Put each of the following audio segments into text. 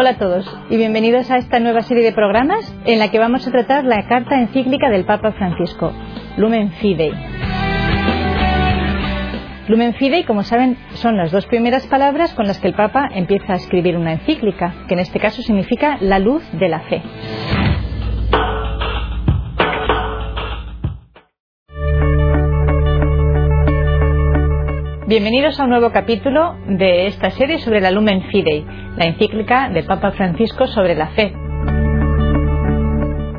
Hola a todos y bienvenidos a esta nueva serie de programas en la que vamos a tratar la carta encíclica del Papa Francisco, Lumen Fidei. Lumen Fidei, como saben, son las dos primeras palabras con las que el Papa empieza a escribir una encíclica, que en este caso significa la luz de la fe. Bienvenidos a un nuevo capítulo de esta serie sobre la Lumen Fidei, la encíclica del Papa Francisco sobre la fe.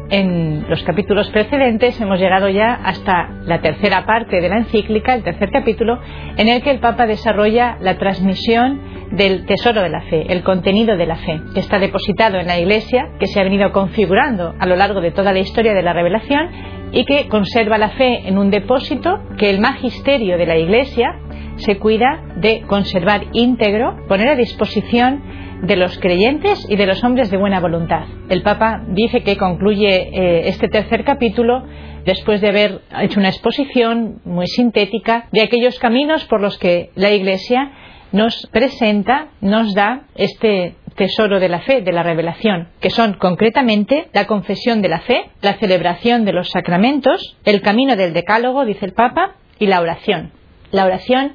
En los capítulos precedentes hemos llegado ya hasta la tercera parte de la encíclica, el tercer capítulo, en el que el Papa desarrolla la transmisión del tesoro de la fe, el contenido de la fe, que está depositado en la Iglesia, que se ha venido configurando a lo largo de toda la historia de la revelación y que conserva la fe en un depósito que el magisterio de la Iglesia se cuida de conservar íntegro, poner a disposición de los creyentes y de los hombres de buena voluntad. El Papa dice que concluye eh, este tercer capítulo después de haber hecho una exposición muy sintética de aquellos caminos por los que la Iglesia nos presenta, nos da este tesoro de la fe, de la revelación, que son concretamente la confesión de la fe, la celebración de los sacramentos, el camino del decálogo, dice el Papa, y la oración. La oración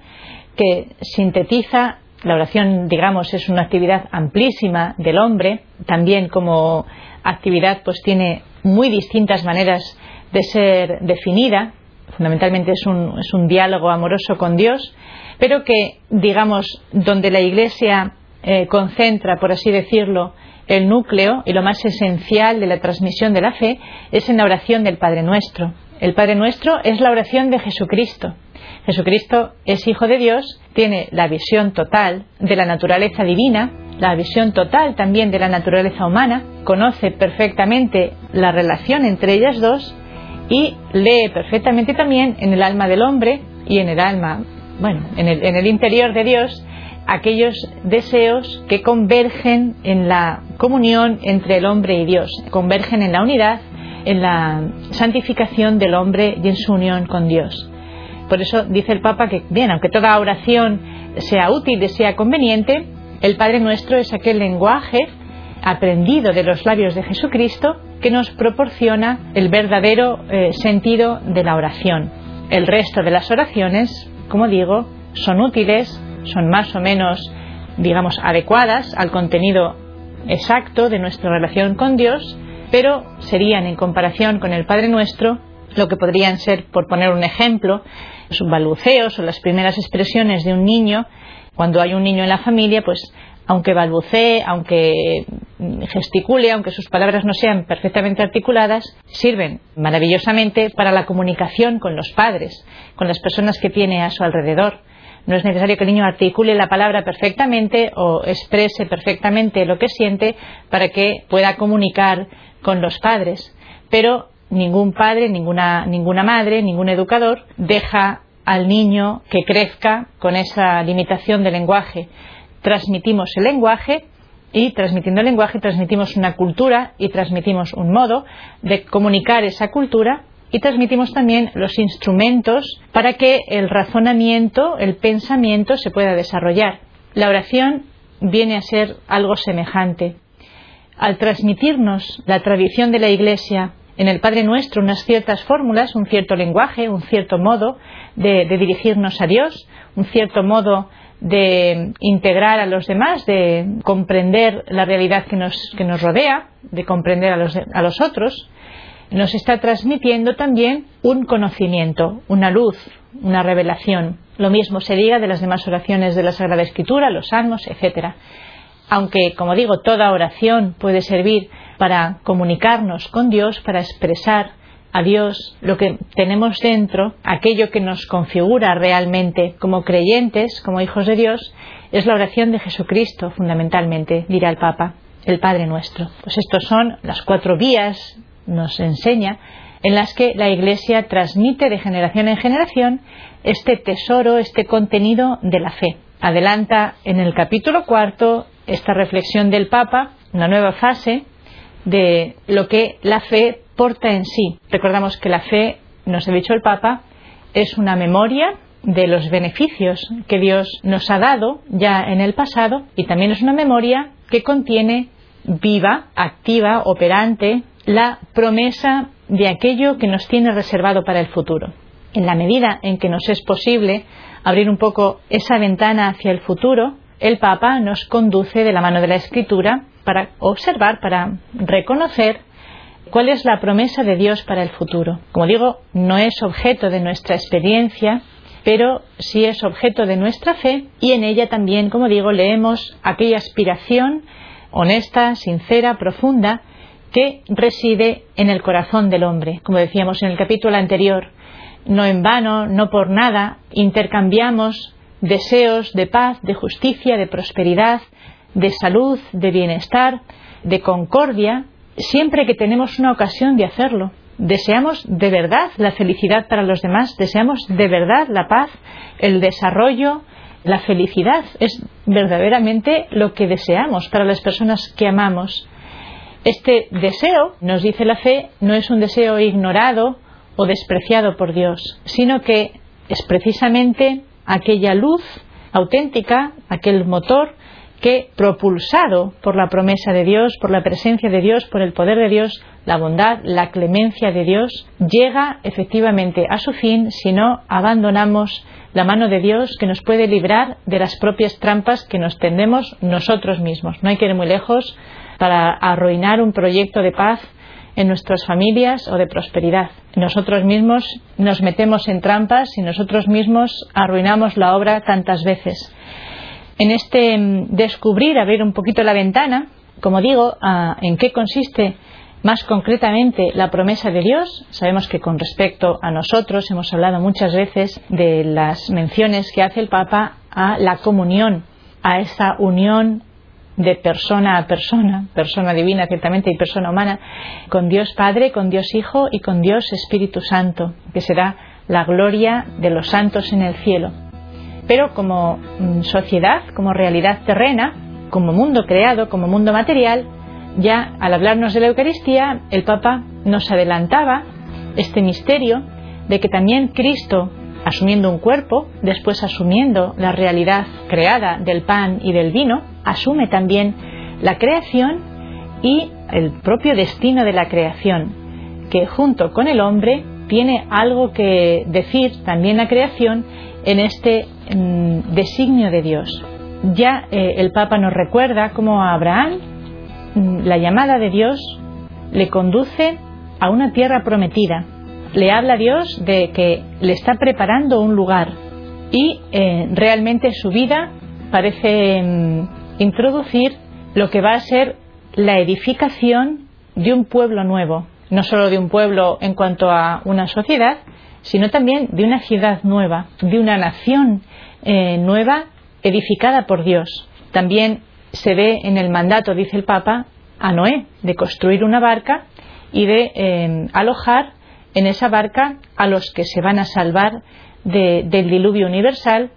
que sintetiza, la oración, digamos, es una actividad amplísima del hombre, también como actividad pues tiene muy distintas maneras de ser definida, fundamentalmente es un, es un diálogo amoroso con Dios, pero que, digamos, donde la Iglesia eh, concentra, por así decirlo, el núcleo y lo más esencial de la transmisión de la fe es en la oración del Padre Nuestro. El Padre Nuestro es la oración de Jesucristo. Jesucristo es Hijo de Dios, tiene la visión total de la naturaleza divina, la visión total también de la naturaleza humana, conoce perfectamente la relación entre ellas dos y lee perfectamente también en el alma del hombre y en el alma, bueno, en el, interior de Dios, aquellos deseos que convergen en la comunión entre el hombre y Dios, convergen en la unidad, en la santificación del hombre y en su unión con Dios. Por eso dice el Papa que, bien, aunque toda oración sea útil y sea conveniente, el Padre Nuestro es aquel lenguaje aprendido de los labios de Jesucristo que nos proporciona el verdadero eh, sentido de la oración. El resto de las oraciones, como digo, son útiles, son más o menos, digamos, adecuadas al contenido exacto de nuestra relación con Dios, pero serían en comparación con el Padre Nuestro lo que podrían ser, por poner un ejemplo, los balbuceos o las primeras expresiones de un niño. Cuando hay un niño en la familia, pues aunque balbucee, aunque gesticule, aunque sus palabras no sean perfectamente articuladas, sirven maravillosamente para la comunicación con los padres, con las personas que tiene a su alrededor. No es necesario que el niño articule la palabra perfectamente o exprese perfectamente lo que siente para que pueda comunicar con los padres, pero ningún padre, ninguna, ninguna madre, ningún educador deja al niño que crezca con esa limitación de lenguaje. Transmitimos el lenguaje y transmitiendo el lenguaje transmitimos una cultura y transmitimos un modo de comunicar esa cultura y transmitimos también los instrumentos para que el razonamiento, el pensamiento se pueda desarrollar. La oración viene a ser algo semejante. Al transmitirnos la tradición de la Iglesia en el Padre Nuestro unas ciertas fórmulas, un cierto lenguaje, un cierto modo de, dirigirnos a Dios, un cierto modo de integrar a los demás, de comprender la realidad que nos, rodea, de comprender a los, a los otros, nos está transmitiendo también un conocimiento, una luz, una revelación. Lo mismo se diga de las demás oraciones de la Sagrada Escritura, los salmos, etc. Aunque, como digo, toda oración puede servir para comunicarnos con Dios, para expresar a Dios lo que tenemos dentro, aquello que nos configura realmente como creyentes, como hijos de Dios, es la oración de Jesucristo, fundamentalmente, dirá el Papa, el Padre nuestro. Pues estos son las cuatro vías, nos enseña, en las que la Iglesia transmite de generación en generación este tesoro, este contenido de la fe. Adelanta en el capítulo cuarto esta reflexión del Papa, una nueva fase de lo que la fe porta en sí. Recordamos que la fe, nos ha dicho el Papa, es una memoria, de los beneficios que Dios nos ha dado ya en el pasado y también es una memoria que contiene viva, activa, operante, la promesa de aquello que nos tiene reservado para el futuro. En la medida en que nos es posible abrir un poco esa ventana hacia el futuro, el Papa nos conduce de la mano de la Escritura para observar, para reconocer cuál es la promesa de Dios para el futuro. Como digo, no es objeto de nuestra experiencia, pero sí es objeto de nuestra fe y en ella también, como digo, leemos aquella aspiración honesta, sincera, profunda, que reside en el corazón del hombre. Como decíamos en el capítulo anterior, no en vano, no por nada, intercambiamos deseos de paz, de justicia, de prosperidad, de salud, de bienestar, de concordia, siempre que tenemos una ocasión de hacerlo. Deseamos de verdad la felicidad para los demás, deseamos de verdad la paz, el desarrollo, la felicidad. Es verdaderamente lo que deseamos para las personas que amamos. Este deseo, nos dice la fe, no es un deseo ignorado o despreciado por Dios, sino que es precisamente aquella luz auténtica, aquel motor que, propulsado por la promesa de Dios, por la presencia de Dios, por el poder de Dios, la bondad, la clemencia de Dios, llega efectivamente a su fin si no abandonamos la mano de Dios que nos puede librar de las propias trampas que nos tendemos nosotros mismos. No hay que ir muy lejos para arruinar un proyecto de paz en nuestras familias o de prosperidad. Nosotros mismos nos metemos en trampas y nosotros mismos arruinamos la obra tantas veces en este mm, descubrir, abrir un poquito la ventana, como digo, en qué consiste más concretamente la promesa de Dios. Sabemos que con respecto a nosotros hemos hablado muchas veces de las menciones que hace el Papa a la comunión, a esa unión de persona a persona, persona divina ciertamente y persona humana, con Dios Padre, con Dios Hijo y con Dios Espíritu Santo, que será la gloria de los santos en el cielo. Pero como mm, sociedad, como realidad terrena, como mundo creado, como mundo material, ya al hablarnos de la Eucaristía, el Papa nos adelantaba este misterio de que también Cristo, asumiendo un cuerpo, después asumiendo la realidad creada del pan y del vino, asume también la creación y el propio destino de la creación, que junto con el hombre tiene algo que decir también la creación en este mm, designio de Dios. Ya eh, el Papa nos recuerda cómo a Abraham mm, la llamada de Dios le conduce a una tierra prometida. Le habla a Dios de que le está preparando un lugar y eh, realmente su vida parece mm, introducir lo que va a ser la edificación de un pueblo nuevo, no solo de un pueblo en cuanto a una sociedad, sino también de una ciudad nueva, de una nación eh, nueva edificada por Dios. También se ve en el mandato, dice el Papa, a Noé de construir una barca y de eh, alojar en esa barca a los que se van a salvar del diluvio universal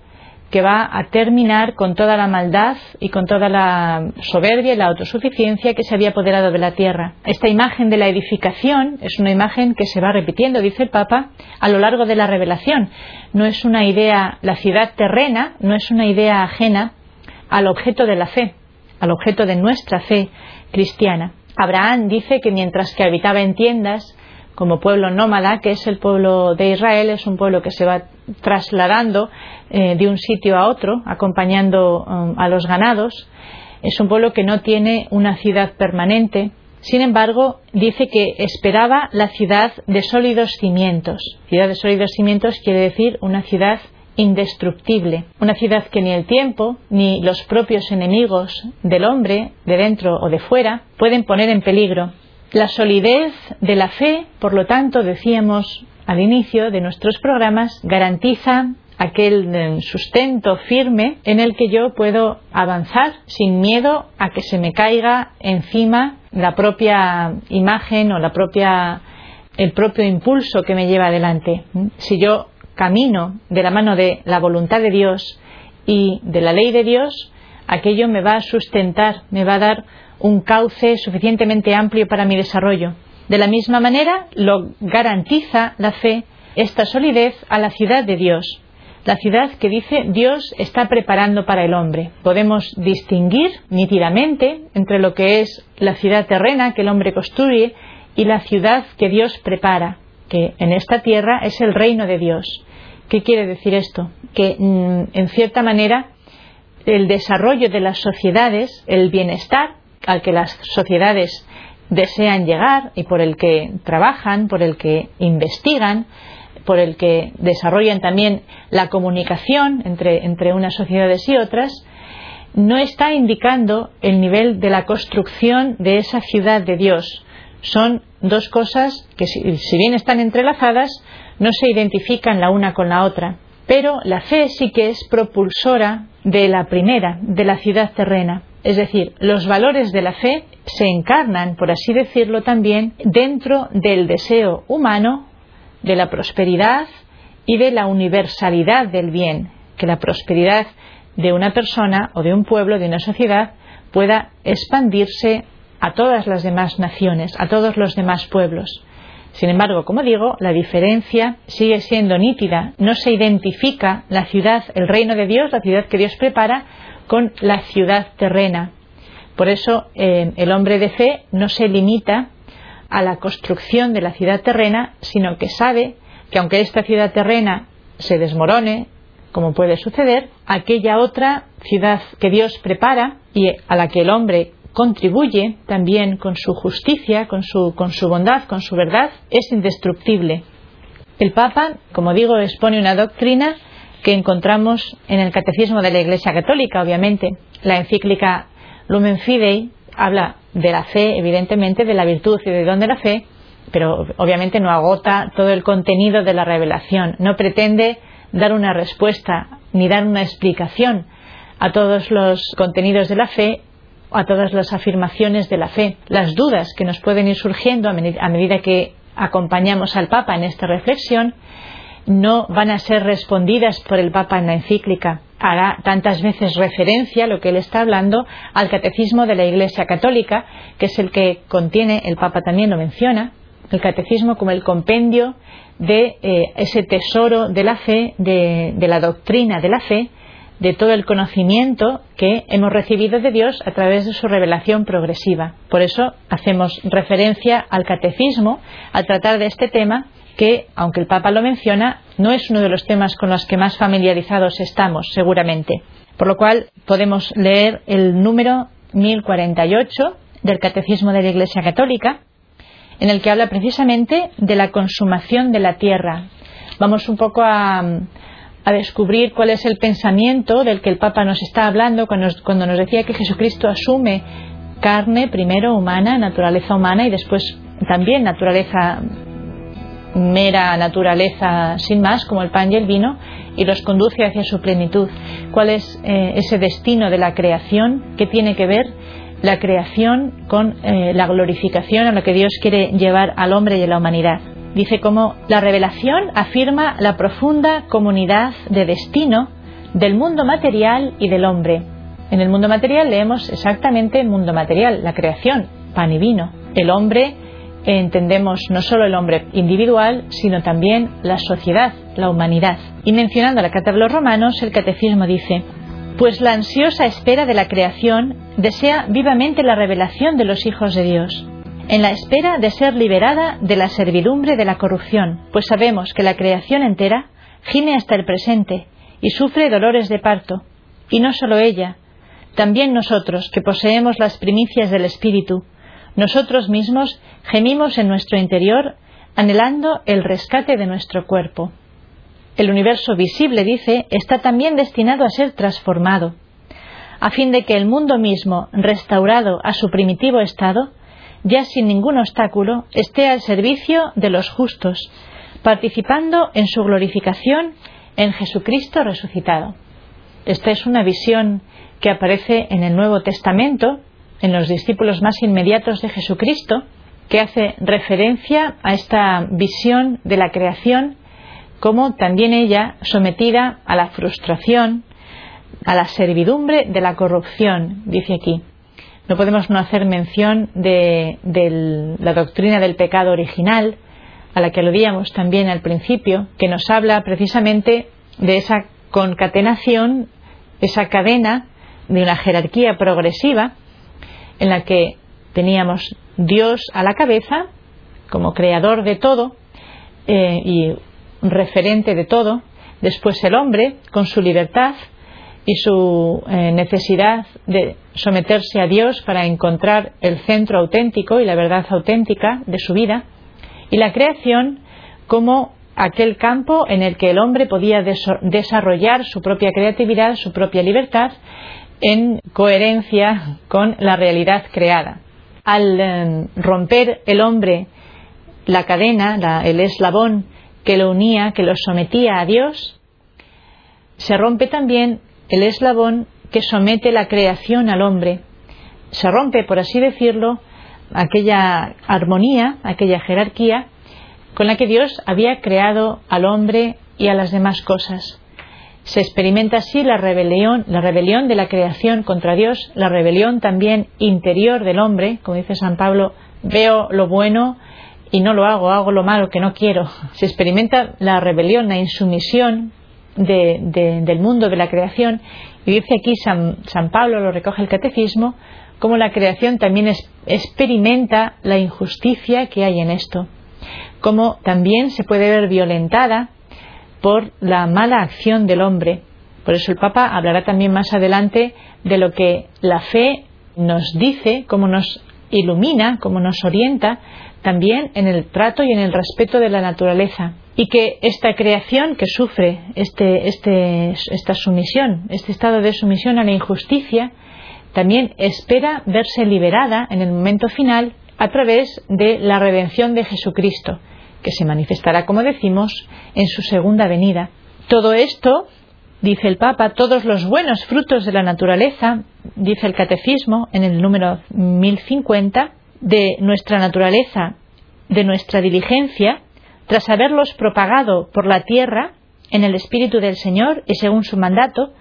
que va a terminar con toda la maldad y con toda la soberbia y la autosuficiencia que se había apoderado de la tierra. Esta imagen de la edificación es una imagen que se va repitiendo, dice el Papa, a lo largo de la revelación. No es una idea, la ciudad terrena no es una idea ajena al objeto de la fe, al objeto de nuestra fe cristiana. Abraham dice que mientras que habitaba en tiendas, como pueblo nómada, que es el pueblo de Israel, es un pueblo que se va trasladando eh, de un sitio a otro, acompañando um, a los ganados. Es un pueblo que no tiene una ciudad permanente. Sin embargo, dice que esperaba la ciudad de sólidos cimientos. Ciudad de sólidos cimientos quiere decir una ciudad indestructible, una ciudad que ni el tiempo ni los propios enemigos del hombre, de dentro o de fuera, pueden poner en peligro. La solidez de la fe, por lo tanto, decíamos al inicio de nuestros programas, garantiza aquel eh, sustento firme en el que yo puedo avanzar sin miedo a que se me caiga encima la propia imagen o la propia el propio impulso que me lleva adelante. Si yo camino de la mano de la voluntad de Dios y de la ley de Dios, aquello me va a sustentar, me va a dar un cauce suficientemente amplio para mi desarrollo. De la misma manera, lo garantiza la fe esta solidez a la ciudad de Dios. la ciudad que dice Dios está preparando para el hombre. Podemos distinguir nítidamente entre lo que es la ciudad terrena que el hombre construye y la ciudad que Dios prepara, que en esta tierra es el reino de Dios. ¿Qué quiere decir esto? Que mm, en cierta manera el desarrollo de las sociedades, el bienestar al que las sociedades desean llegar y por el que trabajan, por el que investigan, por el que desarrollan también la comunicación entre, entre unas sociedades y otras, no está indicando el nivel de la construcción de esa ciudad de Dios. Son dos cosas que, si, si bien están entrelazadas, no se identifican la una con la otra. Pero la fe sí que es propulsora de la primera, de la ciudad terrena. Es decir, los valores de la fe se encarnan, por así decirlo también, dentro del deseo humano de la prosperidad y de la universalidad del bien, que la prosperidad de una persona o de un pueblo, de una sociedad, pueda expandirse a todas las demás naciones, a todos los demás pueblos. Sin embargo, como digo, la diferencia sigue siendo nítida. No se identifica la ciudad, el reino de Dios, la ciudad que Dios prepara, con la ciudad terrena. Por eso eh, el hombre de fe no se limita a la construcción de la ciudad terrena, sino que sabe que aunque esta ciudad terrena se desmorone, como puede suceder, aquella otra ciudad que Dios prepara y a la que el hombre contribuye también con su justicia, con su, con su bondad, con su verdad, es indestructible. El Papa, como digo, expone una doctrina que encontramos en el Catecismo de la Iglesia Católica, obviamente. La encíclica Lumen Fidei habla de la fe, evidentemente, de la virtud y de don de la fe, pero obviamente no agota todo el contenido de la revelación, no pretende dar una respuesta ni dar una explicación a todos los contenidos de la fe, a todas las afirmaciones de la fe, las dudas que nos pueden ir surgiendo a medida que acompañamos al Papa en esta reflexión, no van a ser respondidas por el Papa en la encíclica. Hará tantas veces referencia, lo que él está hablando, al catecismo de la Iglesia Católica, que es el que contiene, el Papa también lo menciona, el catecismo como el compendio de eh, ese tesoro de la fe, de, de la doctrina de la fe, de todo el conocimiento que hemos recibido de Dios a través de su revelación progresiva. Por eso hacemos referencia al catecismo al tratar de este tema que, aunque el Papa lo menciona, no es uno de los temas con los que más familiarizados estamos, seguramente. Por lo cual podemos leer el número 1048 del Catecismo de la Iglesia Católica, en el que habla precisamente de la consumación de la tierra. Vamos un poco a, a descubrir cuál es el pensamiento del que el Papa nos está hablando cuando nos, cuando nos decía que Jesucristo asume carne, primero humana, naturaleza humana y después también naturaleza mera naturaleza sin más, como el pan y el vino, y los conduce hacia su plenitud. ¿Cuál es eh, ese destino de la creación? ¿Qué tiene que ver la creación con eh, la glorificación a la que Dios quiere llevar al hombre y a la humanidad? Dice como la revelación afirma la profunda comunidad de destino del mundo material y del hombre. En el mundo material leemos exactamente el mundo material, la creación, pan y vino. El hombre entendemos no solo el hombre individual, sino también la sociedad, la humanidad. Y mencionando la Carta de Romanos, el Catecismo dice, pues la ansiosa espera de la creación desea vivamente la revelación de los hijos de Dios, en la espera de ser liberada de la servidumbre de la corrupción, pues sabemos que la creación entera gime hasta el presente y sufre dolores de parto, y no solo ella, también nosotros que poseemos las primicias del Espíritu, nosotros mismos gemimos en nuestro interior anhelando el rescate de nuestro cuerpo. El universo visible, dice, está también destinado a ser transformado, a fin de que el mundo mismo, restaurado a su primitivo estado, ya sin ningún obstáculo, esté al servicio de los justos, participando en su glorificación en Jesucristo resucitado. Esta es una visión que aparece en el Nuevo Testamento en los discípulos más inmediatos de Jesucristo, que hace referencia a esta visión de la creación como también ella sometida a la frustración, a la servidumbre de la corrupción, dice aquí. No podemos no hacer mención de, de, la doctrina del pecado original, a la que aludíamos también al principio, que nos habla precisamente de esa concatenación, esa cadena de una jerarquía progresiva en la que teníamos Dios a la cabeza como creador de todo eh, y referente de todo, después el hombre con su libertad y su eh, necesidad de someterse a Dios para encontrar el centro auténtico y la verdad auténtica de su vida, y la creación como aquel campo en el que el hombre podía desarrollar su propia creatividad, su propia libertad, en coherencia con la realidad creada. Al eh, romper el hombre la cadena, el eslabón que lo unía, que lo sometía a Dios, se rompe también el eslabón que somete la creación al hombre. Se rompe, por así decirlo, aquella armonía, aquella jerarquía con la que Dios había creado al hombre y a las demás cosas. Se experimenta así la rebelión, la rebelión de la creación contra Dios, la rebelión también interior del hombre, como dice San Pablo, veo lo bueno y no lo hago, hago lo malo que no quiero. Se experimenta la rebelión, la insumisión del mundo de la creación. Y dice aquí San, San, Pablo, lo recoge el catecismo, como la creación también experimenta la injusticia que hay en esto, como también se puede ver violentada por la mala acción del hombre. Por eso el Papa hablará también más adelante de lo que la fe nos dice, cómo nos ilumina, cómo nos orienta también en el trato y en el respeto de la naturaleza. Y que esta creación que sufre este, este, esta sumisión, este estado de sumisión a la injusticia, también espera verse liberada en el momento final a través de la redención de Jesucristo, que se manifestará, como decimos, en su segunda venida. Todo esto, dice el Papa, todos los buenos frutos de la naturaleza, dice el Catecismo en el número 1050, de nuestra naturaleza, de nuestra diligencia, tras haberlos propagado por la tierra en el Espíritu del Señor y según su mandato,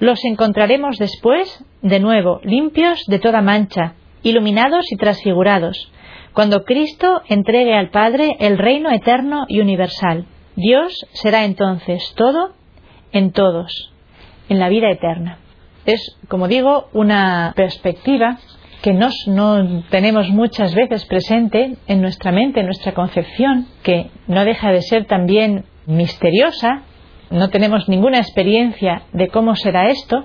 los encontraremos después, de nuevo, limpios de toda mancha, iluminados y transfigurados, cuando Cristo entregue al Padre el reino eterno y universal. Dios será entonces todo en todos, en la vida eterna. Es, como digo, una perspectiva que no tenemos muchas veces presente en nuestra mente, en nuestra concepción, que no deja de ser también misteriosa, no tenemos ninguna experiencia de cómo será esto,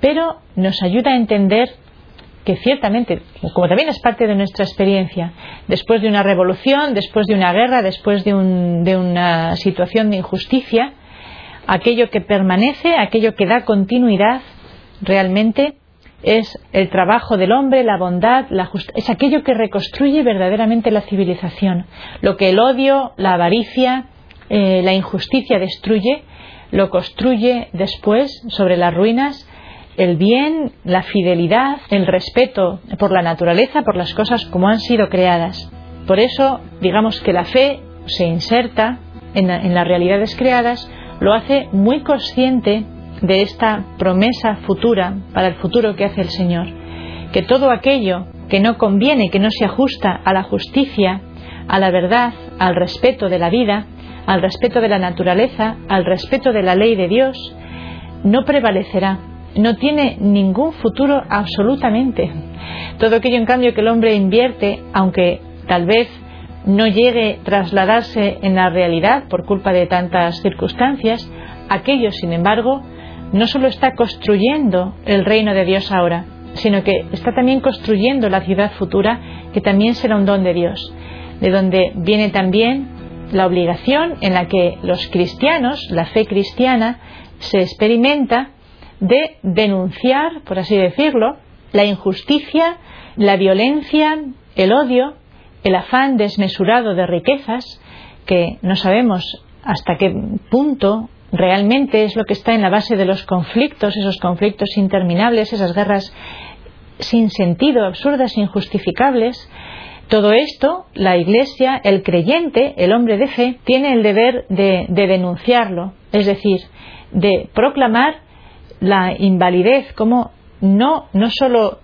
pero nos ayuda a entender que ciertamente, como también es parte de nuestra experiencia, después de una revolución, después de una guerra, después de, de una situación de injusticia, aquello que permanece, aquello que da continuidad, realmente es el trabajo del hombre, la bondad, la es aquello que reconstruye verdaderamente la civilización. Lo que el odio, la avaricia, eh, la injusticia destruye, lo construye después sobre las ruinas el bien, la fidelidad, el respeto por la naturaleza, por las cosas como han sido creadas. Por eso, digamos que la fe se inserta en las realidades creadas, lo hace muy consciente de esta promesa futura para el futuro que hace el Señor. Que todo aquello que no conviene, que no se ajusta a la justicia, a la verdad, al respeto de la vida, al respeto de la naturaleza, al respeto de la ley de Dios, no prevalecerá, no tiene ningún futuro absolutamente. Todo aquello, en cambio, que el hombre invierte, aunque tal vez no llegue a trasladarse en la realidad por culpa de tantas circunstancias, aquello, sin embargo, no solo está construyendo el reino de Dios ahora, sino que está también construyendo la ciudad futura, que también será un don de Dios, de donde viene también la obligación en la que los cristianos, la fe cristiana, se experimenta de denunciar, por así decirlo, la injusticia, la violencia, el odio, el afán desmesurado de riquezas, que no sabemos hasta qué punto realmente es lo que está en la base de los conflictos, esos conflictos interminables, esas guerras sin sentido, absurdas, injustificables. Todo esto, la Iglesia, el creyente, el hombre de fe, tiene el deber de, denunciarlo, es decir, de proclamar la invalidez, como no, no solo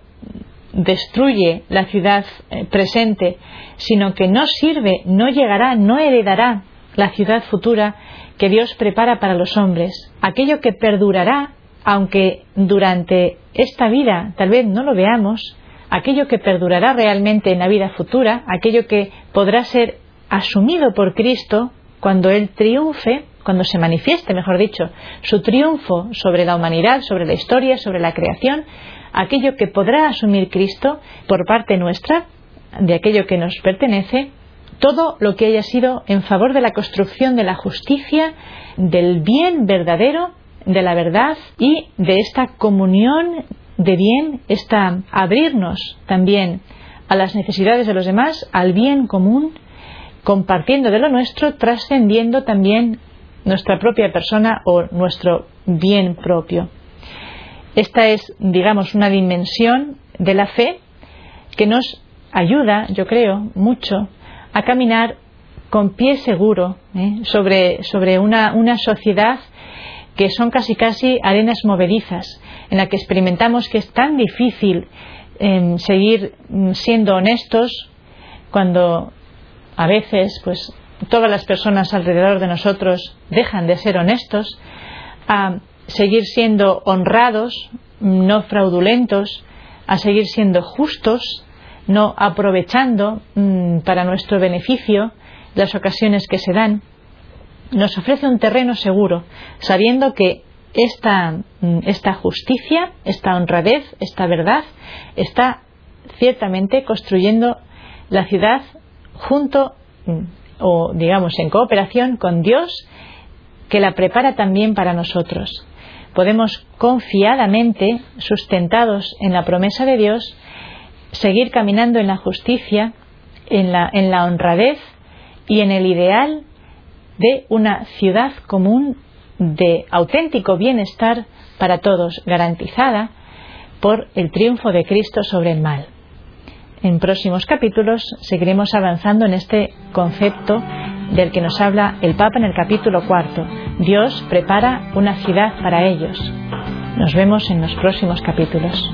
destruye la ciudad eh, presente, sino que no sirve, no llegará, no heredará la ciudad futura que Dios prepara para los hombres, aquello que perdurará, aunque durante esta vida tal vez no lo veamos, aquello que perdurará realmente en la vida futura, aquello que podrá ser asumido por Cristo cuando Él triunfe, cuando se manifieste, mejor dicho, su triunfo sobre la humanidad, sobre la historia, sobre la creación, aquello que podrá asumir Cristo por parte nuestra, de aquello que nos pertenece, todo lo que haya sido en favor de la construcción de la justicia, del bien verdadero, de la verdad y de esta comunión de bien, esta abrirnos también a las necesidades de los demás, al bien común, compartiendo de lo nuestro, trascendiendo también nuestra propia persona o nuestro bien propio. Esta es, digamos, una dimensión de la fe que nos ayuda, yo creo, mucho a caminar con pie seguro ¿eh? sobre, sobre una, una sociedad que son casi casi arenas movedizas, en la que experimentamos que es tan difícil em, seguir mm, siendo honestos cuando a veces pues todas las personas alrededor de nosotros dejan de ser honestos, a seguir siendo honrados, no fraudulentos, a seguir siendo justos, no aprovechando mm, para nuestro beneficio las ocasiones que se dan, nos ofrece un terreno seguro, sabiendo que esta, mm, justicia, esta honradez, esta verdad, está ciertamente construyendo la ciudad junto mm, o digamos en cooperación con Dios que la prepara también para nosotros. Podemos confiadamente, sustentados en la promesa de Dios, seguir caminando en la justicia, en la, en la honradez y en el ideal de una ciudad común de auténtico bienestar para todos, garantizada por el triunfo de Cristo sobre el mal. En próximos capítulos seguiremos avanzando en este concepto del que nos habla el Papa en el capítulo cuarto. Dios prepara una ciudad para ellos. Nos vemos en los próximos capítulos.